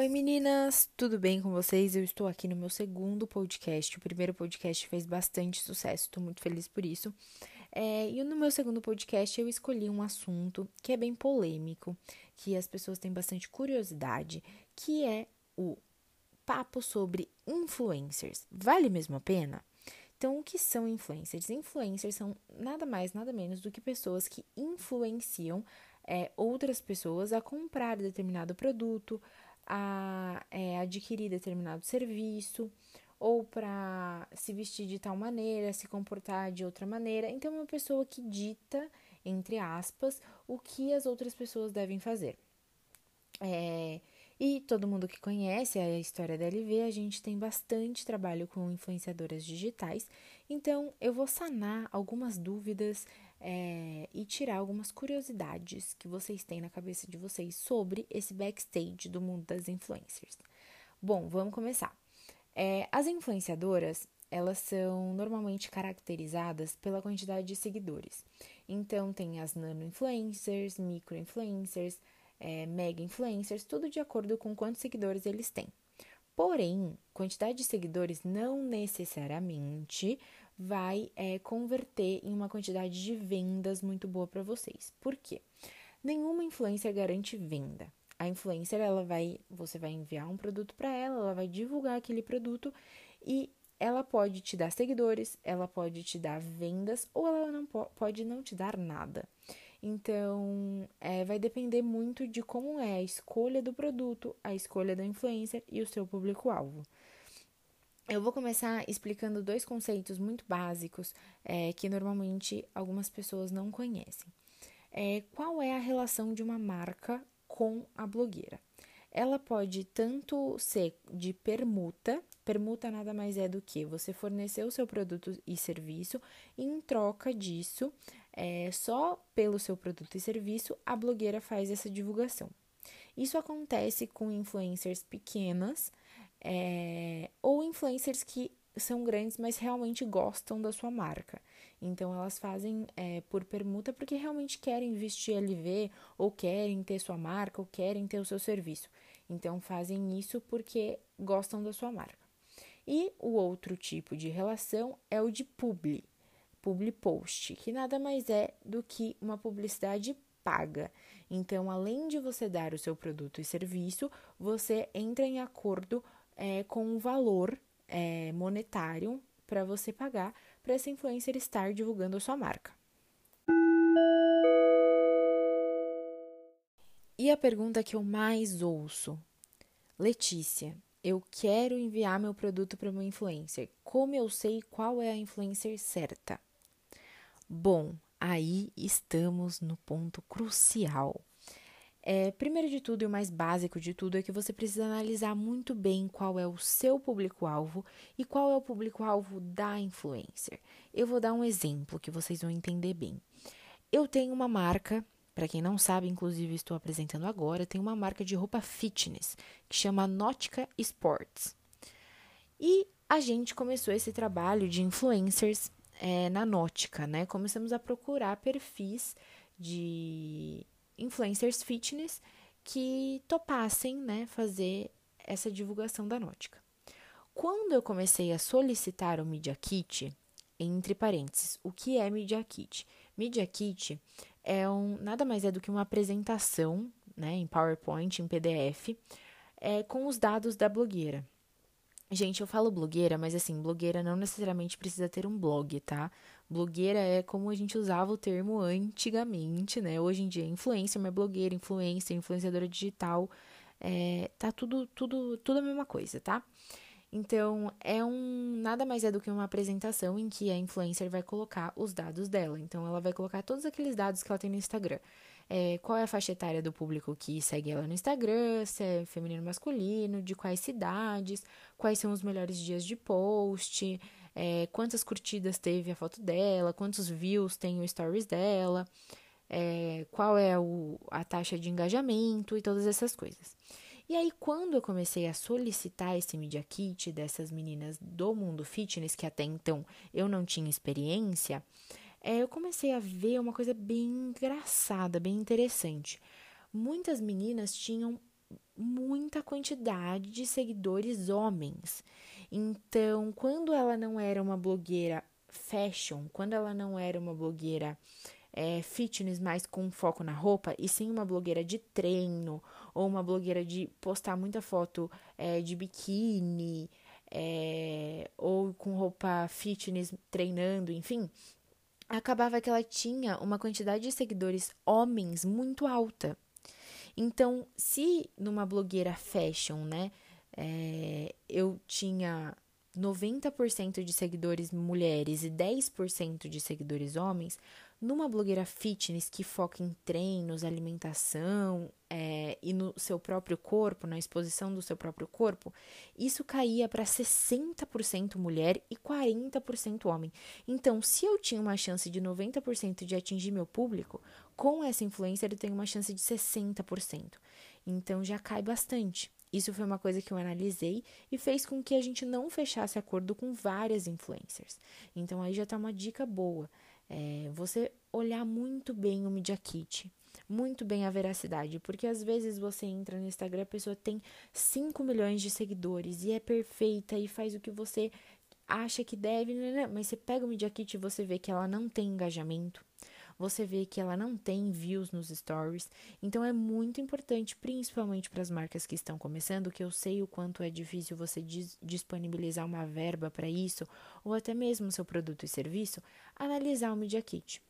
Oi meninas, tudo bem com vocês? Eu estou aqui no meu segundo podcast. O primeiro podcast fez bastante sucesso, estou muito feliz por isso. É, e no meu segundo podcast eu escolhi um assunto que é bem polêmico, que as pessoas têm bastante curiosidade, que é o papo sobre influencers. Vale mesmo a pena? Então, o que são influencers? Influencers são nada mais, nada menos do que pessoas que influenciam é, outras pessoas a comprar determinado produto, a é, adquirir determinado serviço ou para se vestir de tal maneira, se comportar de outra maneira. Então, é uma pessoa que dita, entre aspas, o que as outras pessoas devem fazer. É, e todo mundo que conhece a história da LV, a gente tem bastante trabalho com influenciadoras digitais. Então, eu vou sanar algumas dúvidas é, e tirar algumas curiosidades que vocês têm na cabeça de vocês sobre esse backstage do mundo das influencers. Bom, vamos começar. É, as influenciadoras, elas são normalmente caracterizadas pela quantidade de seguidores. Então, tem as nano-influencers, micro-influencers, é, mega-influencers, tudo de acordo com quantos seguidores eles têm. Porém, quantidade de seguidores não necessariamente vai é, converter em uma quantidade de vendas muito boa para vocês. Por quê? Nenhuma influencer garante venda. A influencer, ela vai, você vai enviar um produto para ela, ela vai divulgar aquele produto e ela pode te dar seguidores, ela pode te dar vendas ou ela não pode não te dar nada. Então, é, vai depender muito de como é a escolha do produto, a escolha da influencer e o seu público-alvo. Eu vou começar explicando dois conceitos muito básicos é, que normalmente algumas pessoas não conhecem. É, qual é a relação de uma marca com a blogueira? Ela pode tanto ser de permuta, permuta nada mais é do que você fornecer o seu produto e serviço, e em troca disso, é, só pelo seu produto e serviço, a blogueira faz essa divulgação. Isso acontece com influencers pequenas é, ou influencers que são grandes, mas realmente gostam da sua marca. Então elas fazem é, por permuta porque realmente querem vestir LV, ou querem ter sua marca, ou querem ter o seu serviço. Então fazem isso porque gostam da sua marca. E o outro tipo de relação é o de publi, publi post, que nada mais é do que uma publicidade paga. Então, além de você dar o seu produto e serviço, você entra em acordo é, com um valor é, monetário para você pagar para essa influencer estar divulgando a sua marca. E a pergunta que eu mais ouço, Letícia, eu quero enviar meu produto para uma influencer. Como eu sei qual é a influencer certa? Bom, aí estamos no ponto crucial. É, primeiro de tudo e o mais básico de tudo é que você precisa analisar muito bem qual é o seu público-alvo e qual é o público-alvo da influencer. Eu vou dar um exemplo que vocês vão entender bem. Eu tenho uma marca, para quem não sabe, inclusive estou apresentando agora, tenho uma marca de roupa fitness que chama Nautica Sports. E a gente começou esse trabalho de influencers é, na Nautica, né? Começamos a procurar perfis de influencers fitness que topassem, né, fazer essa divulgação da Nótica. Quando eu comecei a solicitar o Media Kit, entre parênteses, o que é Media Kit? Media Kit é um, nada mais é do que uma apresentação, né, em PowerPoint, em PDF, é, com os dados da blogueira. Gente, eu falo blogueira, mas assim, blogueira não necessariamente precisa ter um blog, tá? Blogueira é como a gente usava o termo antigamente, né? Hoje em dia, influencer, mas blogueira, influencer, influenciadora digital, é, tá tudo, tudo, tudo a mesma coisa, tá? Então, é um nada mais é do que uma apresentação em que a influencer vai colocar os dados dela. Então, ela vai colocar todos aqueles dados que ela tem no Instagram é, qual é a faixa etária do público que segue ela no Instagram, se é feminino masculino, de quais cidades, quais são os melhores dias de post, é, quantas curtidas teve a foto dela, quantos views tem o stories dela, é, qual é o, a taxa de engajamento e todas essas coisas. E aí, quando eu comecei a solicitar esse Media Kit dessas meninas do mundo fitness, que até então eu não tinha experiência, é, eu comecei a ver uma coisa bem engraçada, bem interessante. Muitas meninas tinham muita quantidade de seguidores homens. Então, quando ela não era uma blogueira fashion, quando ela não era uma blogueira é, fitness mais com foco na roupa, e sim uma blogueira de treino, ou uma blogueira de postar muita foto é, de biquíni, é, ou com roupa fitness treinando, enfim, acabava que ela tinha uma quantidade de seguidores homens muito alta. Então, se numa blogueira fashion, né, é, eu tinha 90% de seguidores mulheres e 10% de seguidores homens, numa blogueira fitness que foca em treinos, alimentação é, e no seu próprio corpo, na exposição do seu próprio corpo, isso caía para 60% mulher e 40% homem. Então, se eu tinha uma chance de 90% de atingir meu público, com essa influencer eu tenho uma chance de 60%. Então, já cai bastante. Isso foi uma coisa que eu analisei e fez com que a gente não fechasse acordo com várias influencers. Então, aí já tá uma dica boa é, você olhar muito bem o Media Kit, muito bem a veracidade, porque às vezes você entra no Instagram, a pessoa tem 5 milhões de seguidores e é perfeita e faz o que você acha que deve, né, né, mas você pega o Media Kit e você vê que ela não tem engajamento, você vê que ela não tem views nos stories. Então é muito importante, principalmente para as marcas que estão começando, que eu sei o quanto é difícil você disponibilizar uma verba para isso, ou até mesmo seu produto e serviço, analisar o Media Kit.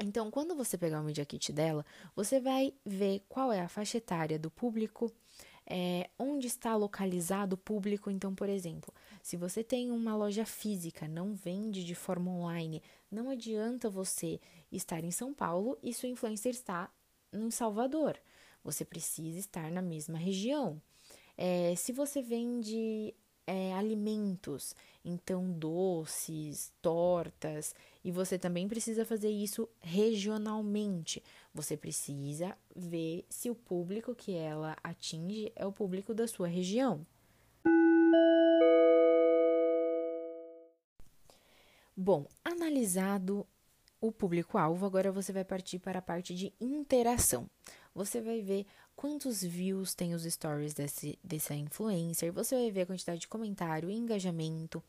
Então, quando você pegar o Media Kit dela, você vai ver qual é a faixa etária do público, é, onde está localizado o público. Então, por exemplo, se você tem uma loja física, não vende de forma online, não adianta você estar em São Paulo e sua influencer está em Salvador. Você precisa estar na mesma região. É, se você vende é, alimentos, então doces, tortas, e você também precisa fazer isso regionalmente. Você precisa ver se o público que ela atinge é o público da sua região. Bom, analisado o público-alvo, agora você vai partir para a parte de interação. Você vai ver quantos views tem os stories desse, dessa influencer, você vai ver a quantidade de comentário, engajamento,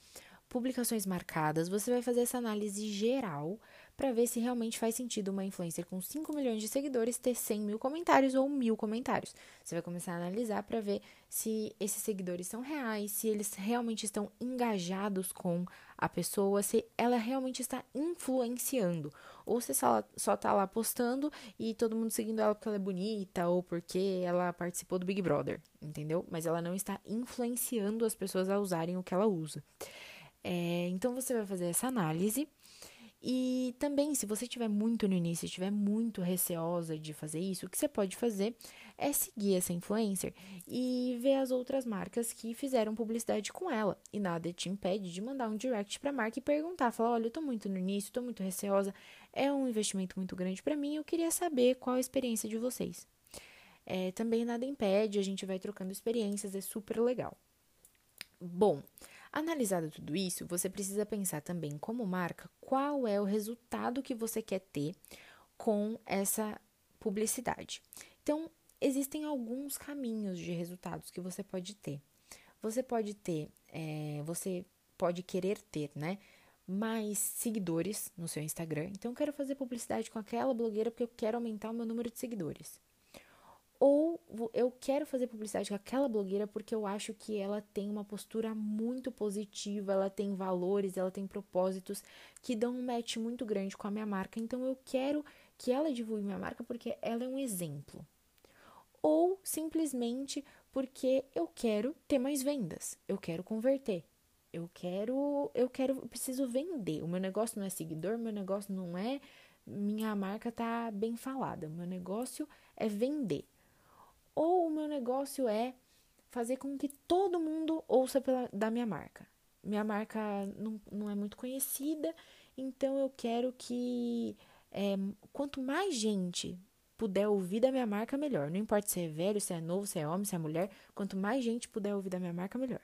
publicações marcadas, você vai fazer essa análise geral para ver se realmente faz sentido uma influencer com 5 milhões de seguidores ter 100 mil comentários ou mil comentários. Você vai começar a analisar para ver se esses seguidores são reais, se eles realmente estão engajados com a pessoa, se ela realmente está influenciando, ou se ela só está lá postando e todo mundo seguindo ela porque ela é bonita ou porque ela participou do Big Brother, entendeu? Mas ela não está influenciando as pessoas a usarem o que ela usa. É, então você vai fazer essa análise e também, se você estiver muito no início, estiver muito receosa de fazer isso, o que você pode fazer é seguir essa influencer e ver as outras marcas que fizeram publicidade com ela. E nada te impede de mandar um direct para a marca e perguntar, falar, olha, eu tô muito no início, tô muito receosa, é um investimento muito grande para mim, eu queria saber qual a experiência de vocês. É, também nada impede, a gente vai trocando experiências, é super legal. Bom, Analisado tudo isso, você precisa pensar também, como marca, qual é o resultado que você quer ter com essa publicidade. Então, existem alguns caminhos de resultados que você pode ter. Você pode ter, é, você pode querer ter, né? Mais seguidores no seu Instagram. Então, eu quero fazer publicidade com aquela blogueira porque eu quero aumentar o meu número de seguidores. Ou eu quero fazer publicidade com aquela blogueira porque eu acho que ela tem uma postura muito positiva, ela tem valores, ela tem propósitos que dão um match muito grande com a minha marca. Então eu quero que ela divulgue minha marca porque ela é um exemplo. Ou simplesmente porque eu quero ter mais vendas, eu quero converter. Eu quero, eu quero, eu preciso vender. O meu negócio não é seguidor, meu negócio não é minha marca tá bem falada. O meu negócio é vender. Ou o meu negócio é fazer com que todo mundo ouça pela, da minha marca. Minha marca não, não é muito conhecida, então eu quero que é, quanto mais gente puder ouvir da minha marca, melhor. Não importa se é velho, se é novo, se é homem, se é mulher, quanto mais gente puder ouvir da minha marca, melhor.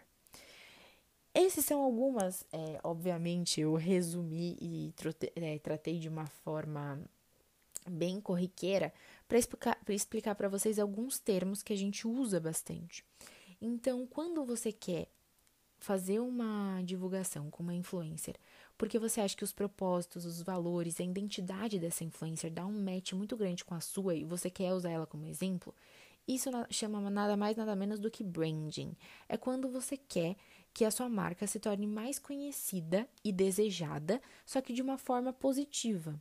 Esses são algumas, é, obviamente, eu resumi e é, tratei de uma forma bem corriqueira para explicar para vocês alguns termos que a gente usa bastante. Então, quando você quer fazer uma divulgação com uma influencer, porque você acha que os propósitos, os valores, a identidade dessa influencer dá um match muito grande com a sua e você quer usar ela como exemplo, isso chama nada mais nada menos do que branding. É quando você quer que a sua marca se torne mais conhecida e desejada, só que de uma forma positiva.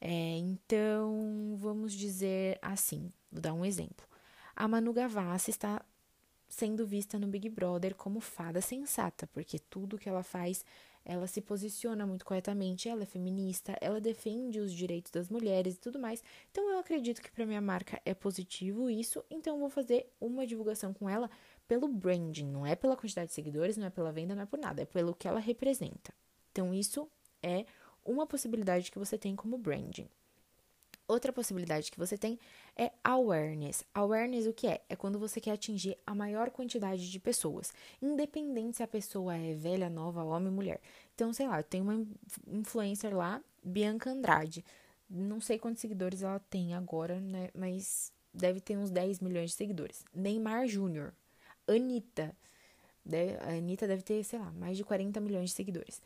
É, então, vamos dizer assim, vou dar um exemplo. A Manu Gavassi está sendo vista no Big Brother como fada sensata, porque tudo que ela faz, ela se posiciona muito corretamente, ela é feminista, ela defende os direitos das mulheres e tudo mais. Então eu acredito que para minha marca é positivo isso, então vou fazer uma divulgação com ela pelo branding, não é pela quantidade de seguidores, não é pela venda, não é por nada, é pelo que ela representa. Então isso é uma possibilidade que você tem como branding. Outra possibilidade que você tem é awareness. Awareness o que é? É quando você quer atingir a maior quantidade de pessoas, independente se a pessoa é velha, nova, homem, mulher. Então, sei lá, tem uma influencer lá, Bianca Andrade. Não sei quantos seguidores ela tem agora, né? Mas deve ter uns 10 milhões de seguidores. Neymar Júnior. Anitta. A Anitta deve ter, sei lá, mais de 40 milhões de seguidores.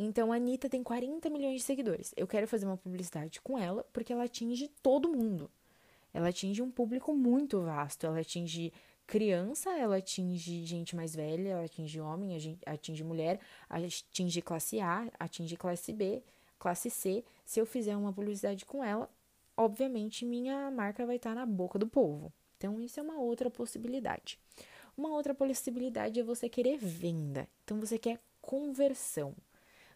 Então a Anitta tem 40 milhões de seguidores. Eu quero fazer uma publicidade com ela porque ela atinge todo mundo. Ela atinge um público muito vasto. Ela atinge criança, ela atinge gente mais velha, ela atinge homem, atinge mulher, atinge classe A, atinge classe B, classe C. Se eu fizer uma publicidade com ela, obviamente minha marca vai estar na boca do povo. Então, isso é uma outra possibilidade. Uma outra possibilidade é você querer venda. Então, você quer conversão.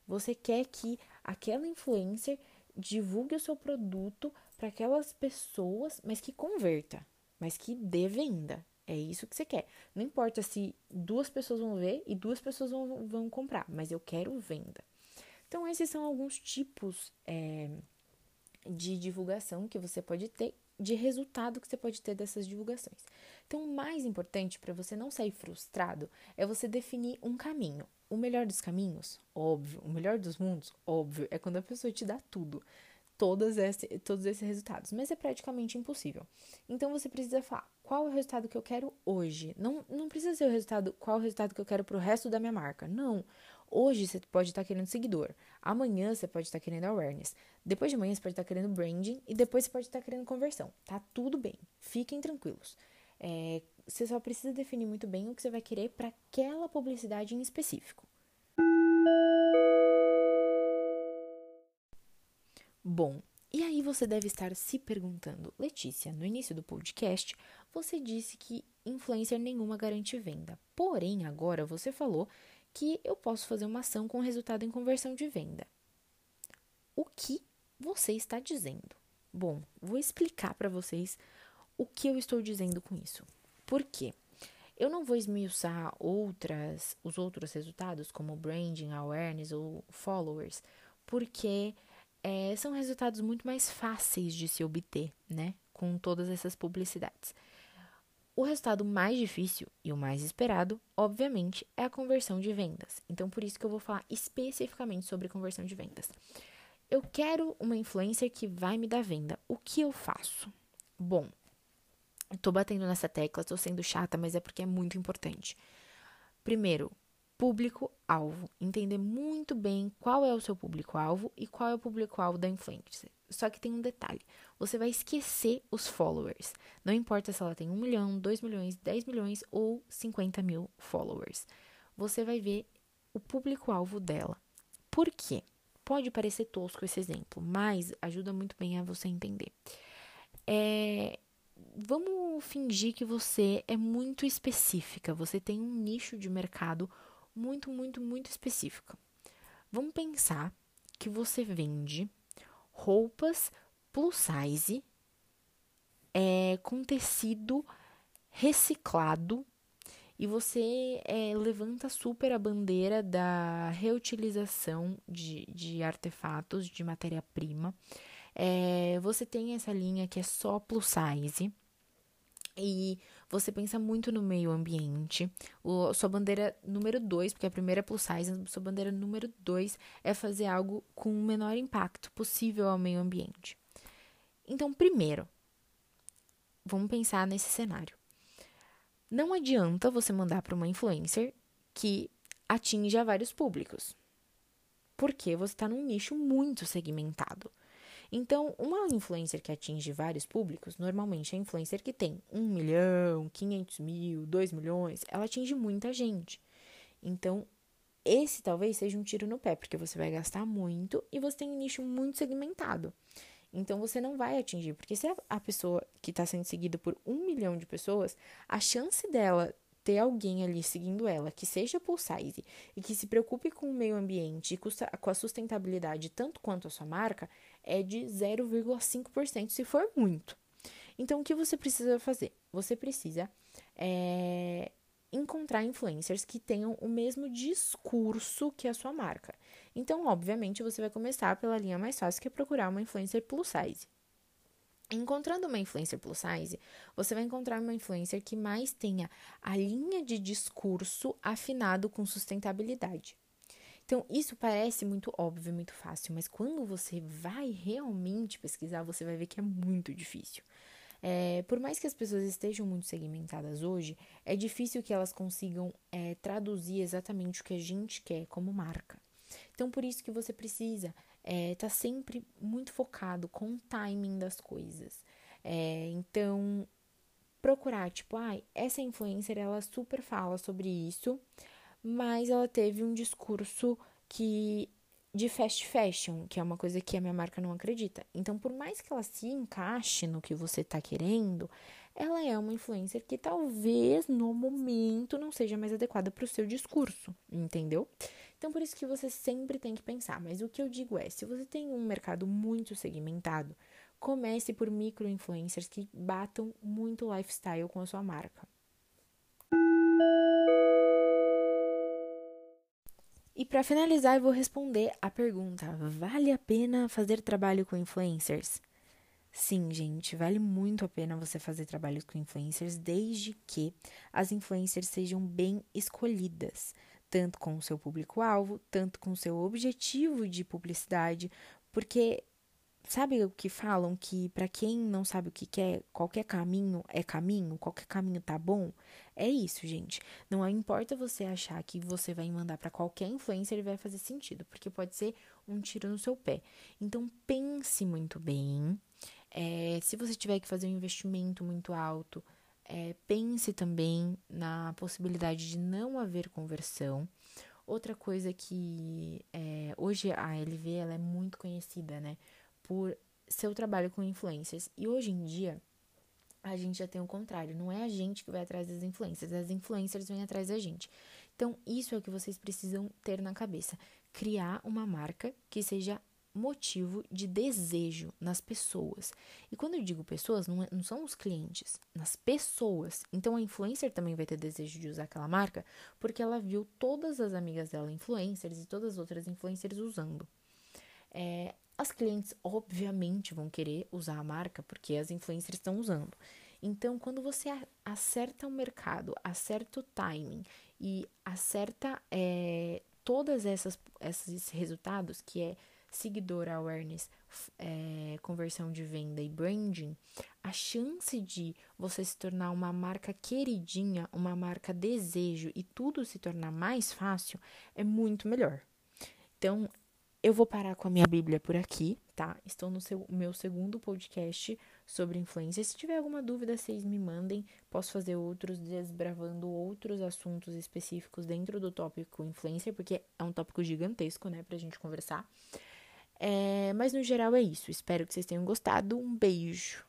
Você quer que aquela influencer divulgue o seu produto para aquelas pessoas, mas que converta, mas que dê venda. É isso que você quer. Não importa se duas pessoas vão ver e duas pessoas vão, vão comprar, mas eu quero venda. Então, esses são alguns tipos é, de divulgação que você pode ter, de resultado que você pode ter dessas divulgações. Então, o mais importante para você não sair frustrado é você definir um caminho. O melhor dos caminhos, óbvio, o melhor dos mundos, óbvio, é quando a pessoa te dá tudo, todas esse, todos esses resultados, mas é praticamente impossível. Então você precisa falar qual é o resultado que eu quero hoje. Não, não precisa ser o resultado, qual é o resultado que eu quero pro resto da minha marca. Não. Hoje você pode estar querendo seguidor, amanhã você pode estar querendo awareness, depois de amanhã você pode estar querendo branding e depois você pode estar querendo conversão. Tá tudo bem, fiquem tranquilos. É, você só precisa definir muito bem o que você vai querer para aquela publicidade em específico. Bom, e aí você deve estar se perguntando, Letícia, no início do podcast, você disse que influencer nenhuma garante venda. Porém, agora você falou que eu posso fazer uma ação com resultado em conversão de venda. O que você está dizendo? Bom, vou explicar para vocês o que eu estou dizendo com isso. Por quê? Eu não vou esmiuçar outras, os outros resultados, como branding, awareness ou followers, porque é, são resultados muito mais fáceis de se obter, né? Com todas essas publicidades. O resultado mais difícil e o mais esperado, obviamente, é a conversão de vendas. Então, por isso que eu vou falar especificamente sobre conversão de vendas. Eu quero uma influencer que vai me dar venda. O que eu faço? Bom, Tô batendo nessa tecla, tô sendo chata, mas é porque é muito importante. Primeiro, público-alvo. Entender muito bem qual é o seu público-alvo e qual é o público-alvo da influencer. Só que tem um detalhe: você vai esquecer os followers. Não importa se ela tem 1 milhão, 2 milhões, 10 milhões ou 50 mil followers. Você vai ver o público-alvo dela. Por quê? Pode parecer tosco esse exemplo, mas ajuda muito bem a você entender. É, vamos fingir que você é muito específica, você tem um nicho de mercado muito, muito, muito específico. Vamos pensar que você vende roupas plus size é, com tecido reciclado e você é, levanta super a bandeira da reutilização de, de artefatos, de matéria-prima. É, você tem essa linha que é só plus size e você pensa muito no meio ambiente. O, sua bandeira número dois, porque a primeira é plus size, sua bandeira número dois é fazer algo com o menor impacto possível ao meio ambiente. Então, primeiro, vamos pensar nesse cenário. Não adianta você mandar para uma influencer que atinja vários públicos, porque você está num nicho muito segmentado. Então, uma influencer que atinge vários públicos, normalmente é a influencer que tem 1 milhão, 500 mil, 2 milhões, ela atinge muita gente. Então, esse talvez seja um tiro no pé, porque você vai gastar muito e você tem um nicho muito segmentado. Então você não vai atingir, porque se a pessoa que está sendo seguida por um milhão de pessoas, a chance dela ter alguém ali seguindo ela que seja plus size e que se preocupe com o meio ambiente e com a sustentabilidade tanto quanto a sua marca é de 0,5% se for muito. Então o que você precisa fazer? Você precisa é, encontrar influencers que tenham o mesmo discurso que a sua marca. Então, obviamente, você vai começar pela linha mais fácil, que é procurar uma influencer plus size. Encontrando uma influencer plus size, você vai encontrar uma influencer que mais tenha a linha de discurso afinado com sustentabilidade. Então, isso parece muito óbvio, muito fácil, mas quando você vai realmente pesquisar, você vai ver que é muito difícil. É, por mais que as pessoas estejam muito segmentadas hoje, é difícil que elas consigam é, traduzir exatamente o que a gente quer como marca. Então, por isso que você precisa é, tá sempre muito focado com o timing das coisas. É, então, procurar, tipo, ah, essa influencer, ela super fala sobre isso, mas ela teve um discurso que de fast fashion, que é uma coisa que a minha marca não acredita. Então, por mais que ela se encaixe no que você está querendo, ela é uma influencer que talvez no momento não seja mais adequada para o seu discurso, entendeu? Então, por isso que você sempre tem que pensar. Mas o que eu digo é: se você tem um mercado muito segmentado, comece por micro influencers que batam muito lifestyle com a sua marca. E para finalizar, eu vou responder a pergunta: vale a pena fazer trabalho com influencers? Sim, gente, vale muito a pena você fazer trabalhos com influencers, desde que as influencers sejam bem escolhidas, tanto com o seu público-alvo, tanto com o seu objetivo de publicidade, porque Sabe o que falam que para quem não sabe o que quer, qualquer caminho é caminho, qualquer caminho tá bom? É isso, gente. Não importa você achar que você vai mandar para qualquer influencer e vai fazer sentido, porque pode ser um tiro no seu pé. Então pense muito bem. É, se você tiver que fazer um investimento muito alto, é, pense também na possibilidade de não haver conversão. Outra coisa que é, hoje a LV ela é muito conhecida, né? por seu trabalho com influencers. E hoje em dia, a gente já tem o contrário. Não é a gente que vai atrás das influências, as influencers vêm atrás da gente. Então, isso é o que vocês precisam ter na cabeça. Criar uma marca que seja motivo de desejo nas pessoas. E quando eu digo pessoas, não, é, não são os clientes, nas pessoas. Então a influencer também vai ter desejo de usar aquela marca porque ela viu todas as amigas dela influencers e todas as outras influencers usando. É, as clientes, obviamente, vão querer usar a marca porque as influencers estão usando. Então, quando você acerta o mercado, acerta o timing e acerta é, todas essas esses resultados, que é seguidor awareness, é, conversão de venda e branding, a chance de você se tornar uma marca queridinha, uma marca desejo e tudo se tornar mais fácil é muito melhor. Então, eu vou parar com a minha Bíblia por aqui, tá? Estou no seu, meu segundo podcast sobre influência. Se tiver alguma dúvida, vocês me mandem. Posso fazer outros, desbravando outros assuntos específicos dentro do tópico influência, porque é um tópico gigantesco, né, pra gente conversar. É, mas no geral é isso. Espero que vocês tenham gostado. Um beijo.